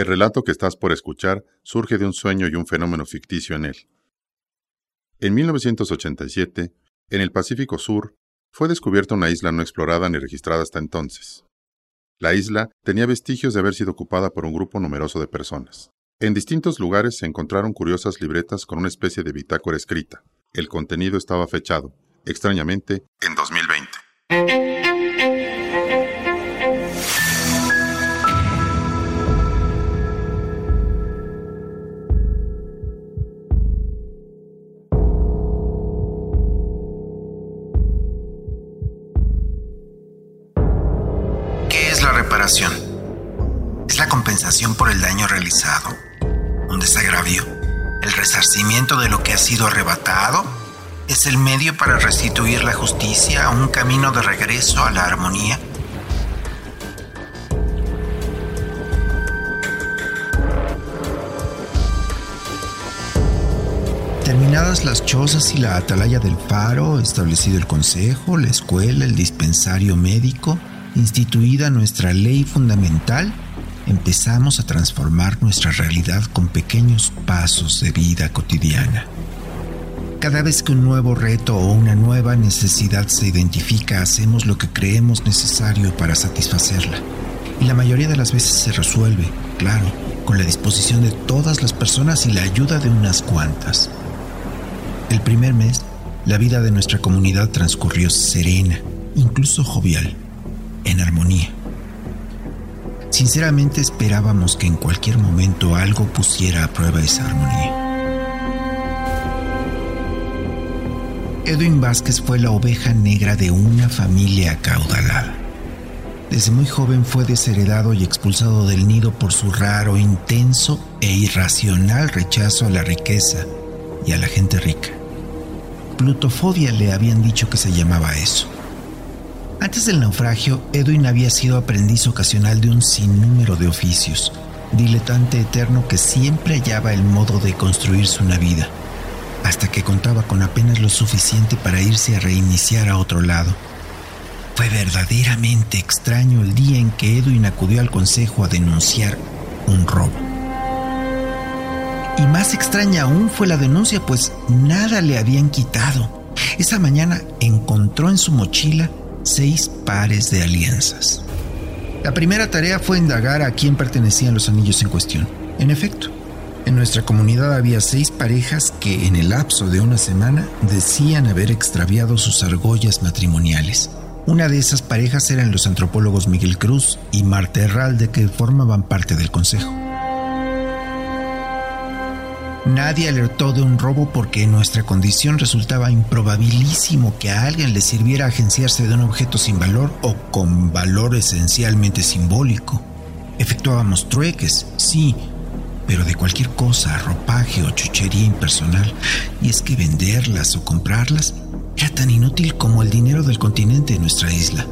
El relato que estás por escuchar surge de un sueño y un fenómeno ficticio en él. En 1987, en el Pacífico Sur, fue descubierta una isla no explorada ni registrada hasta entonces. La isla tenía vestigios de haber sido ocupada por un grupo numeroso de personas. En distintos lugares se encontraron curiosas libretas con una especie de bitácora escrita. El contenido estaba fechado, extrañamente, en 2020. Es la compensación por el daño realizado, un desagravio, el resarcimiento de lo que ha sido arrebatado, es el medio para restituir la justicia a un camino de regreso a la armonía. Terminadas las chozas y la atalaya del faro, establecido el consejo, la escuela, el dispensario médico, instituida nuestra ley fundamental, empezamos a transformar nuestra realidad con pequeños pasos de vida cotidiana. Cada vez que un nuevo reto o una nueva necesidad se identifica, hacemos lo que creemos necesario para satisfacerla. Y la mayoría de las veces se resuelve, claro, con la disposición de todas las personas y la ayuda de unas cuantas. El primer mes, la vida de nuestra comunidad transcurrió serena, incluso jovial en armonía. Sinceramente esperábamos que en cualquier momento algo pusiera a prueba esa armonía. Edwin Vázquez fue la oveja negra de una familia acaudalada. Desde muy joven fue desheredado y expulsado del nido por su raro, intenso e irracional rechazo a la riqueza y a la gente rica. Plutofobia le habían dicho que se llamaba eso. Antes del naufragio, Edwin había sido aprendiz ocasional de un sinnúmero de oficios, diletante eterno que siempre hallaba el modo de construirse una vida, hasta que contaba con apenas lo suficiente para irse a reiniciar a otro lado. Fue verdaderamente extraño el día en que Edwin acudió al consejo a denunciar un robo. Y más extraña aún fue la denuncia, pues nada le habían quitado. Esa mañana encontró en su mochila seis pares de alianzas. La primera tarea fue indagar a quién pertenecían los anillos en cuestión. En efecto, en nuestra comunidad había seis parejas que en el lapso de una semana decían haber extraviado sus argollas matrimoniales. Una de esas parejas eran los antropólogos Miguel Cruz y Marta Herralde que formaban parte del consejo. Nadie alertó de un robo porque en nuestra condición resultaba improbabilísimo que a alguien le sirviera agenciarse de un objeto sin valor o con valor esencialmente simbólico. Efectuábamos trueques, sí, pero de cualquier cosa, ropaje o chuchería impersonal. Y es que venderlas o comprarlas era tan inútil como el dinero del continente de nuestra isla.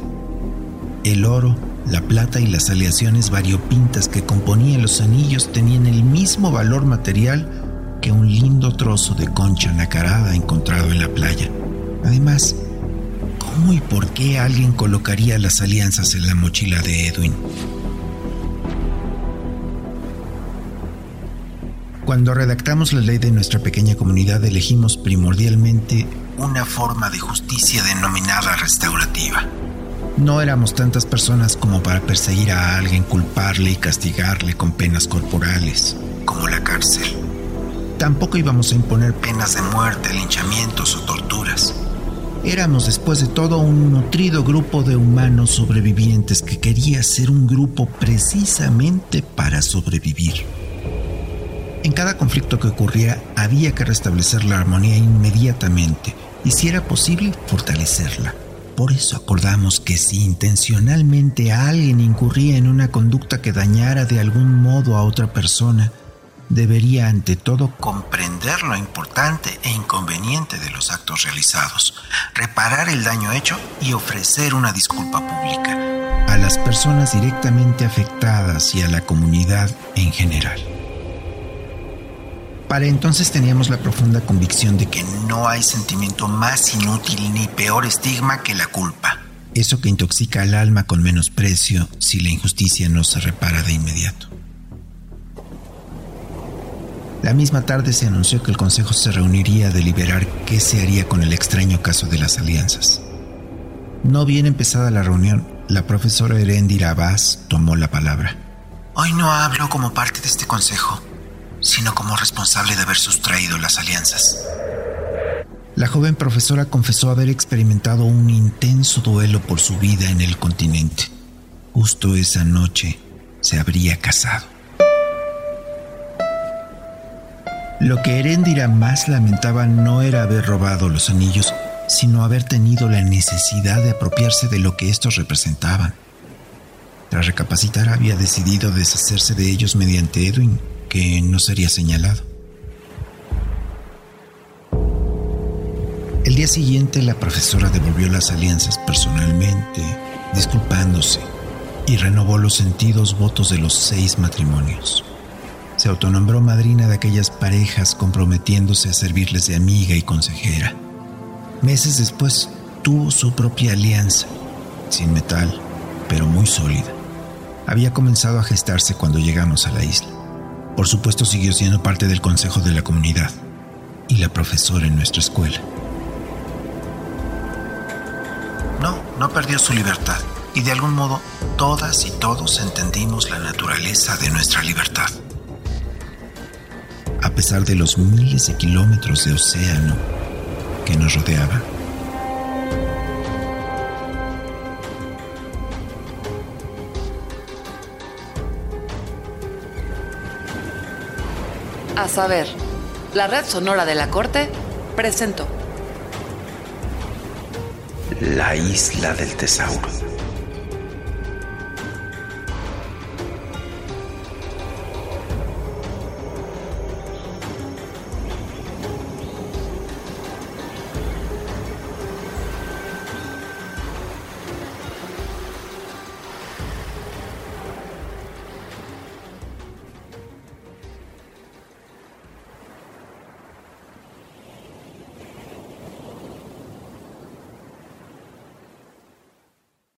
El oro, la plata y las aleaciones variopintas que componían los anillos tenían el mismo valor material que un lindo trozo de concha nacarada encontrado en la playa. Además, ¿cómo y por qué alguien colocaría las alianzas en la mochila de Edwin? Cuando redactamos la ley de nuestra pequeña comunidad elegimos primordialmente una forma de justicia denominada restaurativa. No éramos tantas personas como para perseguir a alguien, culparle y castigarle con penas corporales, como la cárcel. Tampoco íbamos a imponer penas de muerte, linchamientos o torturas. Éramos después de todo un nutrido grupo de humanos sobrevivientes que quería ser un grupo precisamente para sobrevivir. En cada conflicto que ocurriera había que restablecer la armonía inmediatamente y si era posible fortalecerla. Por eso acordamos que si intencionalmente alguien incurría en una conducta que dañara de algún modo a otra persona, debería ante todo comprender lo importante e inconveniente de los actos realizados, reparar el daño hecho y ofrecer una disculpa pública a las personas directamente afectadas y a la comunidad en general. Para entonces teníamos la profunda convicción de que no hay sentimiento más inútil ni peor estigma que la culpa. Eso que intoxica al alma con menosprecio si la injusticia no se repara de inmediato. La misma tarde se anunció que el Consejo se reuniría a deliberar qué se haría con el extraño caso de las alianzas. No bien empezada la reunión, la profesora Erendira Abbas tomó la palabra. Hoy no hablo como parte de este consejo, sino como responsable de haber sustraído las alianzas. La joven profesora confesó haber experimentado un intenso duelo por su vida en el continente. Justo esa noche se habría casado. Lo que Erendira más lamentaba no era haber robado los anillos, sino haber tenido la necesidad de apropiarse de lo que estos representaban. Tras recapacitar había decidido deshacerse de ellos mediante Edwin, que no sería señalado. El día siguiente la profesora devolvió las alianzas personalmente, disculpándose, y renovó los sentidos votos de los seis matrimonios se autonombró madrina de aquellas parejas comprometiéndose a servirles de amiga y consejera. Meses después tuvo su propia alianza, sin metal, pero muy sólida. Había comenzado a gestarse cuando llegamos a la isla. Por supuesto siguió siendo parte del consejo de la comunidad y la profesora en nuestra escuela. No, no perdió su libertad y de algún modo todas y todos entendimos la naturaleza de nuestra libertad a pesar de los miles de kilómetros de océano que nos rodeaba. A saber, la red sonora de la corte presentó La isla del tesauro